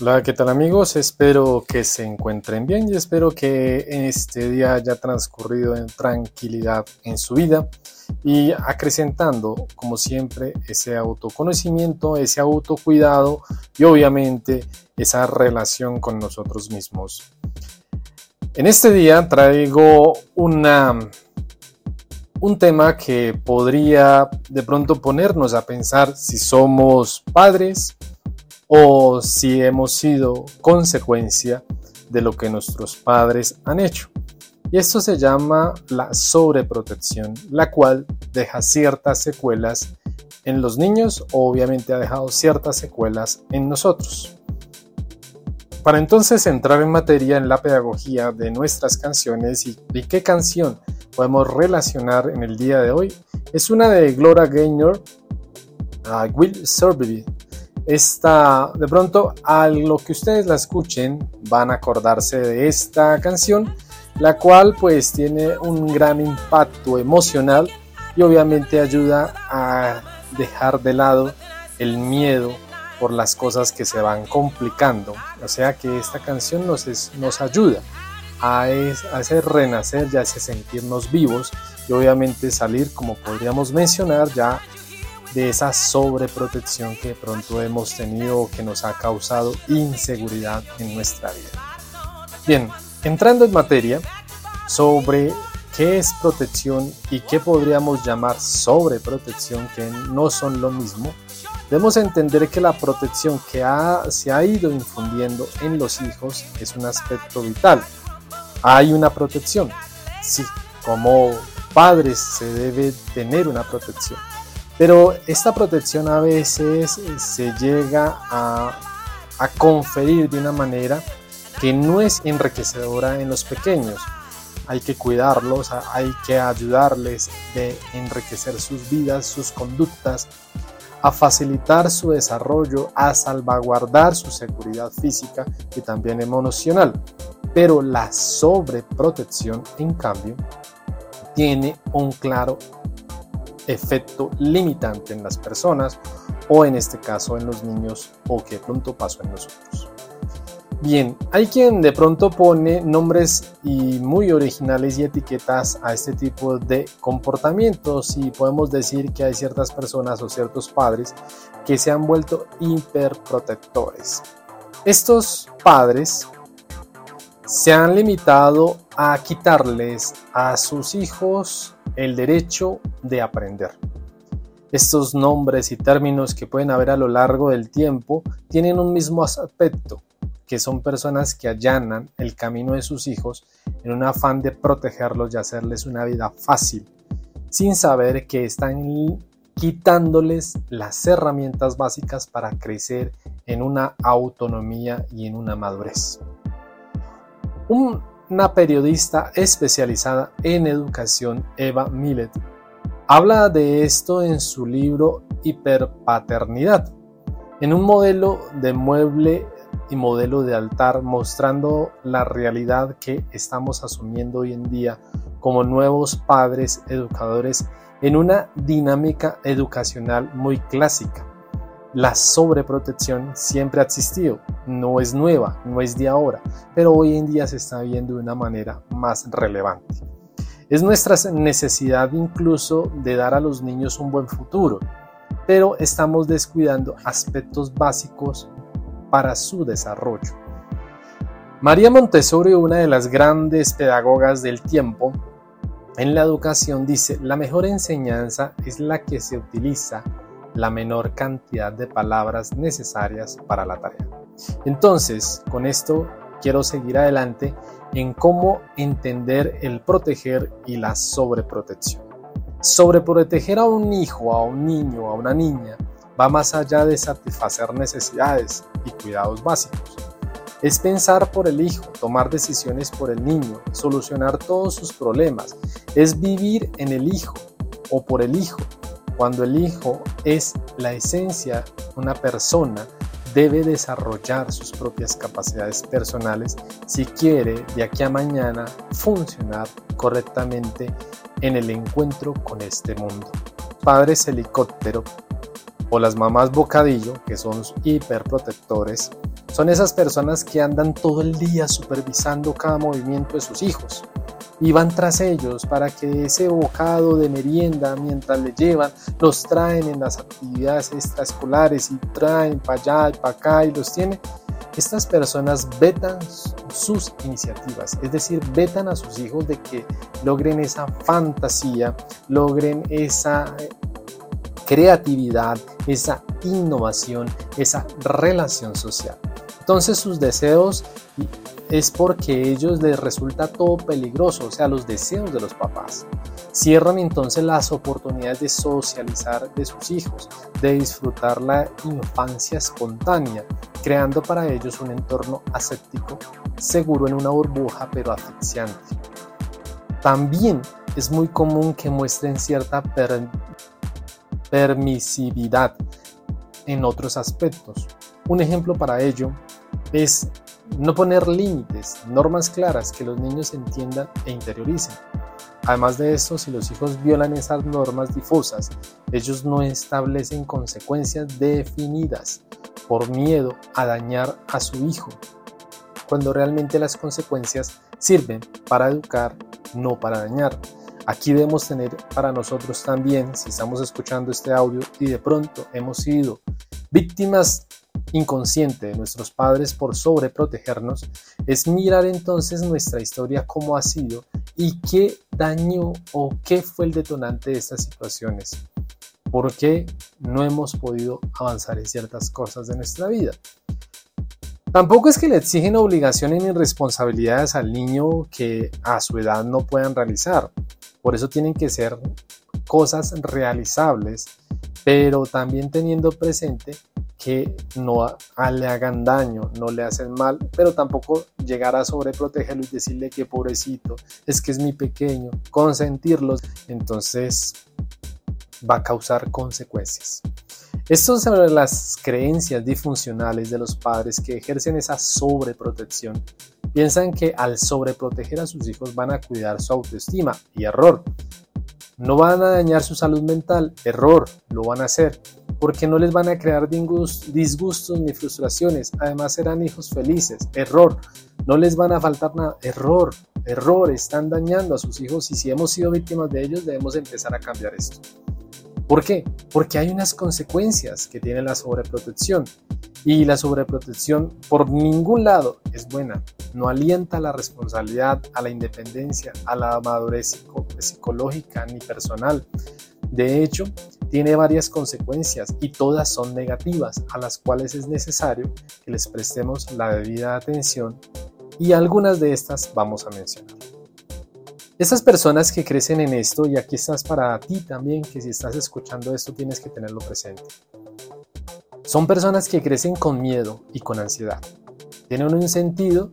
Hola, ¿qué tal amigos? Espero que se encuentren bien y espero que este día haya transcurrido en tranquilidad en su vida y acrecentando, como siempre, ese autoconocimiento, ese autocuidado y obviamente esa relación con nosotros mismos. En este día traigo una, un tema que podría de pronto ponernos a pensar si somos padres, o si hemos sido consecuencia de lo que nuestros padres han hecho. Y esto se llama la sobreprotección, la cual deja ciertas secuelas en los niños obviamente ha dejado ciertas secuelas en nosotros. Para entonces entrar en materia en la pedagogía de nuestras canciones y, qué canción podemos relacionar en el día de hoy, es una de Gloria Gaynor, I Will Survive, esta, de pronto, a lo que ustedes la escuchen, van a acordarse de esta canción, la cual pues tiene un gran impacto emocional y obviamente ayuda a dejar de lado el miedo por las cosas que se van complicando. O sea que esta canción nos, nos ayuda a, a hacer renacer, ya hace sentirnos vivos y obviamente salir, como podríamos mencionar, ya de esa sobreprotección que pronto hemos tenido que nos ha causado inseguridad en nuestra vida. Bien, entrando en materia sobre qué es protección y qué podríamos llamar sobreprotección, que no son lo mismo, debemos entender que la protección que se ha ido infundiendo en los hijos es un aspecto vital. Hay una protección, sí, como padres se debe tener una protección pero esta protección a veces eh, se llega a, conferir de una manera que no es enriquecedora en los pequeños. Hay que cuidarlos, hay que ayudarles de enriquecer sus vidas, sus conductas, a facilitar su desarrollo, a salvaguardar su seguridad física y también emocional. Pero la sobreprotección, en cambio, tiene un claro efecto limitante en las personas o en este caso en los niños o que pronto pasó en nosotros. Bien, hay quien de pronto pone nombres y muy originales y etiquetas a este tipo de comportamientos y podemos decir que hay ciertas personas o ciertos padres que se han vuelto hiperprotectores. Estos padres se han limitado a quitarles a sus hijos el derecho de aprender. Estos nombres y términos que pueden haber a lo largo del tiempo tienen un mismo aspecto, que son personas que allanan el camino de sus hijos en un afán de protegerlos y hacerles una vida fácil, sin saber que están quitándoles las herramientas básicas para crecer en una autonomía y en una madurez. Un una periodista especializada en educación, Eva Millet, habla de esto en su libro Hiperpaternidad, en un modelo de mueble y modelo de altar mostrando la realidad que estamos asumiendo hoy en día como nuevos padres educadores en una dinámica educacional muy clásica la sobreprotección siempre ha existido, no es nueva, no es de ahora, pero hoy en día se está viendo de una manera más relevante. Es nuestra necesidad incluso de dar a los niños un buen futuro, pero estamos descuidando aspectos básicos para su desarrollo. María Montessori, una de las grandes pedagogas del tiempo en la educación, dice, la mejor enseñanza es la que se utiliza la menor cantidad de palabras necesarias para la tarea. Entonces, con esto quiero seguir adelante en cómo entender el proteger y la sobreprotección. Sobreproteger a un hijo, a un niño, a una niña, va más allá de satisfacer necesidades y cuidados básicos. Es pensar por el hijo, tomar decisiones por el niño, solucionar todos sus problemas. Es vivir en el hijo o por el hijo, cuando el hijo es la esencia, una persona debe desarrollar sus propias capacidades personales si quiere de aquí a mañana funcionar correctamente en el encuentro con este mundo. Padres helicóptero o las mamás bocadillo, que son hiperprotectores, Son esas personas que andan todo el día supervisando cada movimiento de sus hijos y van tras ellos para que ese bocado de merienda mientras le llevan los traen en las actividades extraescolares y traen para allá y para acá y los tienen. Estas personas vetan sus iniciativas, es decir, vetan a sus hijos de que logren esa fantasía, logren esa creatividad, esa innovación, esa relación social. Entonces sus deseos es porque a ellos les resulta todo peligroso, o sea, los deseos de los papás. Cierran entonces las oportunidades de socializar de sus hijos, de disfrutar la infancia espontánea, creando para ellos un entorno aséptico, seguro en una burbuja pero asfixiante. También es muy común que muestren cierta permisividad en otros aspectos. Un ejemplo para ello es no poner límites, normas claras que los niños entiendan e interioricen. Además de esto, si los hijos violan esas normas difusas, ellos no establecen consecuencias definidas por miedo a dañar a su hijo, cuando realmente las consecuencias sirven para educar, no para dañar. Aquí debemos tener para nosotros también, si estamos escuchando este audio y de pronto hemos sido víctimas inconsciente de nuestros padres por sobreprotegernos, es mirar entonces nuestra historia cómo ha sido y qué daño o qué fue el detonante de estas situaciones. ¿Por qué no hemos podido avanzar en ciertas cosas de nuestra vida? Tampoco es que le exigen obligaciones ni responsabilidades al niño que a su edad no puedan realizar. Por eso tienen que ser cosas realizables, pero también teniendo presente que no le hagan daño, no le hacen mal, pero tampoco llegar a sobreprotegerlo y decirle que pobrecito, es que es mi pequeño, consentirlos, entonces va a causar consecuencias. Esto sobre las creencias disfuncionales de los padres que ejercen esa sobreprotección. Piensan que al sobreproteger a sus hijos van a cuidar su autoestima y error. No van a dañar su salud mental, error, lo van a hacer porque no les van a crear disgustos ni frustraciones. Además serán hijos felices. Error. No les van a faltar nada. Error. Error. Están dañando a sus hijos y si hemos sido víctimas de ellos debemos empezar a cambiar esto. ¿Por qué? Porque hay unas consecuencias que tiene la sobreprotección y la sobreprotección por ningún lado es buena. No alienta la responsabilidad, a la independencia, a la madurez psicológica ni personal. De hecho, tiene varias consecuencias y todas son negativas a las cuales es necesario que les prestemos la debida atención y algunas de estas vamos a mencionar. Estas personas que crecen en esto, y aquí estás para ti también, que si estás escuchando esto tienes que tenerlo presente. Son personas que crecen con miedo y con ansiedad. Tienen un sentido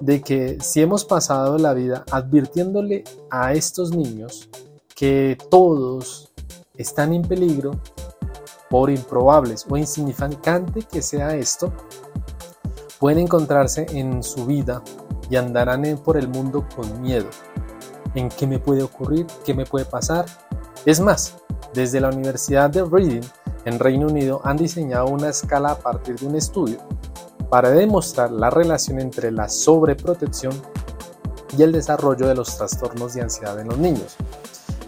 de que si hemos pasado la vida advirtiéndole a estos niños que todos están en peligro, por improbables o insignificante que sea esto, pueden encontrarse en su vida y andarán por el mundo con miedo. ¿En qué me puede ocurrir? ¿Qué me puede pasar? Es más, desde la Universidad de Reading en Reino Unido han diseñado una escala a partir de un estudio para demostrar la relación entre la sobreprotección y el desarrollo de los trastornos de ansiedad en los niños.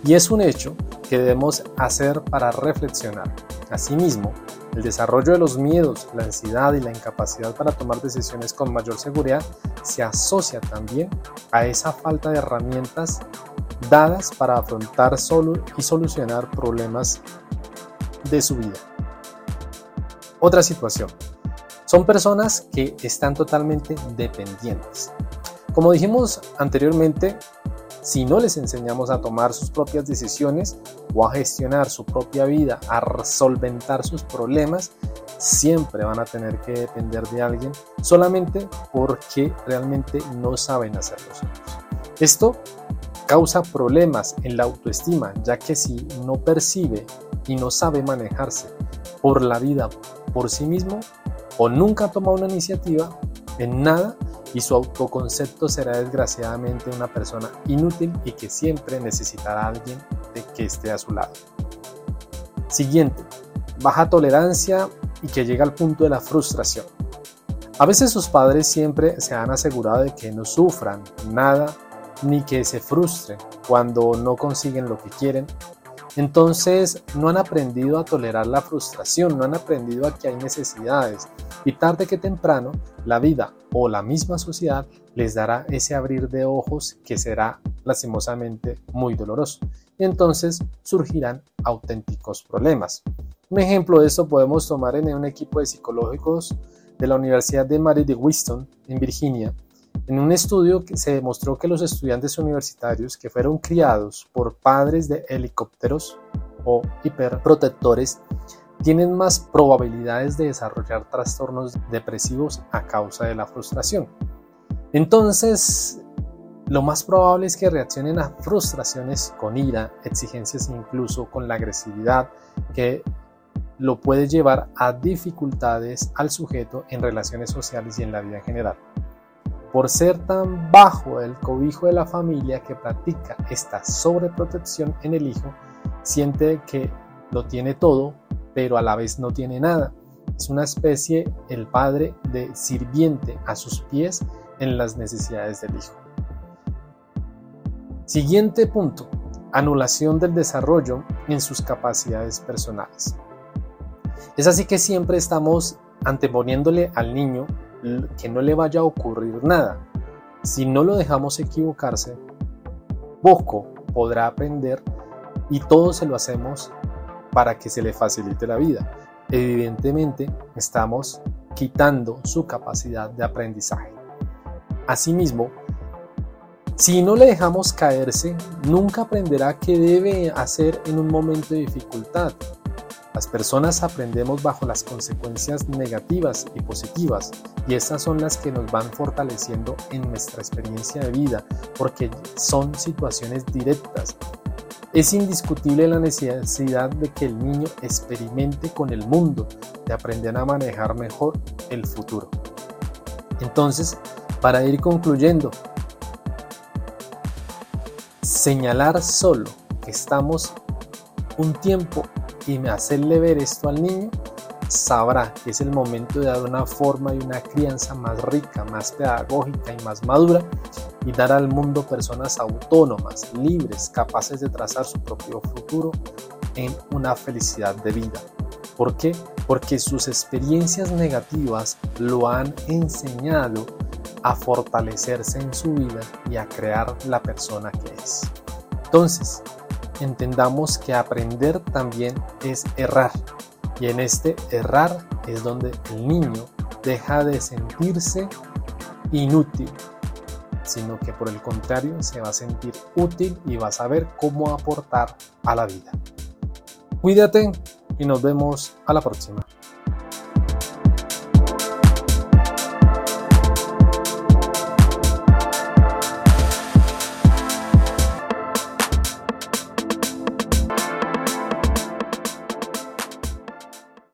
Y es un hecho que debemos hacer para reflexionar. Asimismo, el desarrollo de los miedos, la ansiedad y la incapacidad para tomar decisiones con mayor seguridad se asocia también a esa falta de herramientas dadas para afrontar solo y solucionar problemas de su vida. Otra situación. Son personas que están totalmente dependientes. Como dijimos anteriormente, si no les enseñamos a tomar sus propias decisiones o a gestionar su propia vida, a solventar sus problemas, siempre van a tener que depender de alguien solamente porque realmente no saben hacerlo Esto causa problemas en la autoestima, ya que si no percibe y no sabe manejarse por la vida por sí mismo o nunca toma una iniciativa en nada, y su autoconcepto será desgraciadamente una persona inútil y que siempre necesitará a alguien de que esté a su lado. Siguiente, baja tolerancia y que llega al punto de la frustración. A veces sus padres siempre se han asegurado de que no sufran nada ni que se frustren cuando no consiguen lo que quieren. Entonces no han aprendido a tolerar la frustración, no han aprendido a que hay necesidades y tarde que temprano la vida o la misma sociedad les dará ese abrir de ojos que será lastimosamente muy doloroso. Y entonces surgirán auténticos problemas. Un ejemplo de esto podemos tomar en un equipo de psicológicos de la Universidad de Mary de Winston, en Virginia. En un estudio se demostró que los estudiantes universitarios que fueron criados por padres de helicópteros o hiperprotectores tienen más probabilidades de desarrollar trastornos depresivos a causa de la frustración. Entonces, lo más probable es que reaccionen a frustraciones con ira, exigencias incluso con la agresividad que lo puede llevar a dificultades al sujeto en relaciones sociales y en la vida en general. Por ser tan bajo el cobijo de la familia que practica esta sobreprotección en el hijo, siente que lo tiene todo, pero a la vez no tiene nada. Es una especie, el padre, de sirviente a sus pies en las necesidades del hijo. Siguiente punto, anulación del desarrollo en sus capacidades personales. Es así que siempre estamos anteponiéndole al niño que no le vaya a ocurrir nada. Si no lo dejamos equivocarse, poco podrá aprender y todo se lo hacemos para que se le facilite la vida. Evidentemente, estamos quitando su capacidad de aprendizaje. Asimismo, si no le dejamos caerse, nunca aprenderá qué debe hacer en un momento de dificultad. Las personas aprendemos bajo las consecuencias negativas y positivas y estas son las que nos van fortaleciendo en nuestra experiencia de vida porque son situaciones directas. Es indiscutible la necesidad de que el niño experimente con el mundo, de aprender a manejar mejor el futuro. Entonces, para ir concluyendo, señalar solo que estamos un tiempo y hacerle ver esto al niño, sabrá que es el momento de dar una forma y una crianza más rica, más pedagógica y más madura y dar al mundo personas autónomas, libres, capaces de trazar su propio futuro en una felicidad de vida. ¿Por qué? Porque sus experiencias negativas lo han enseñado a fortalecerse en su vida y a crear la persona que es. Entonces, entendamos que aprender también es errar. Y en este errar es donde el niño deja de sentirse inútil, sino que por el contrario se va a sentir útil y va a saber cómo aportar a la vida. Cuídate y nos vemos a la próxima.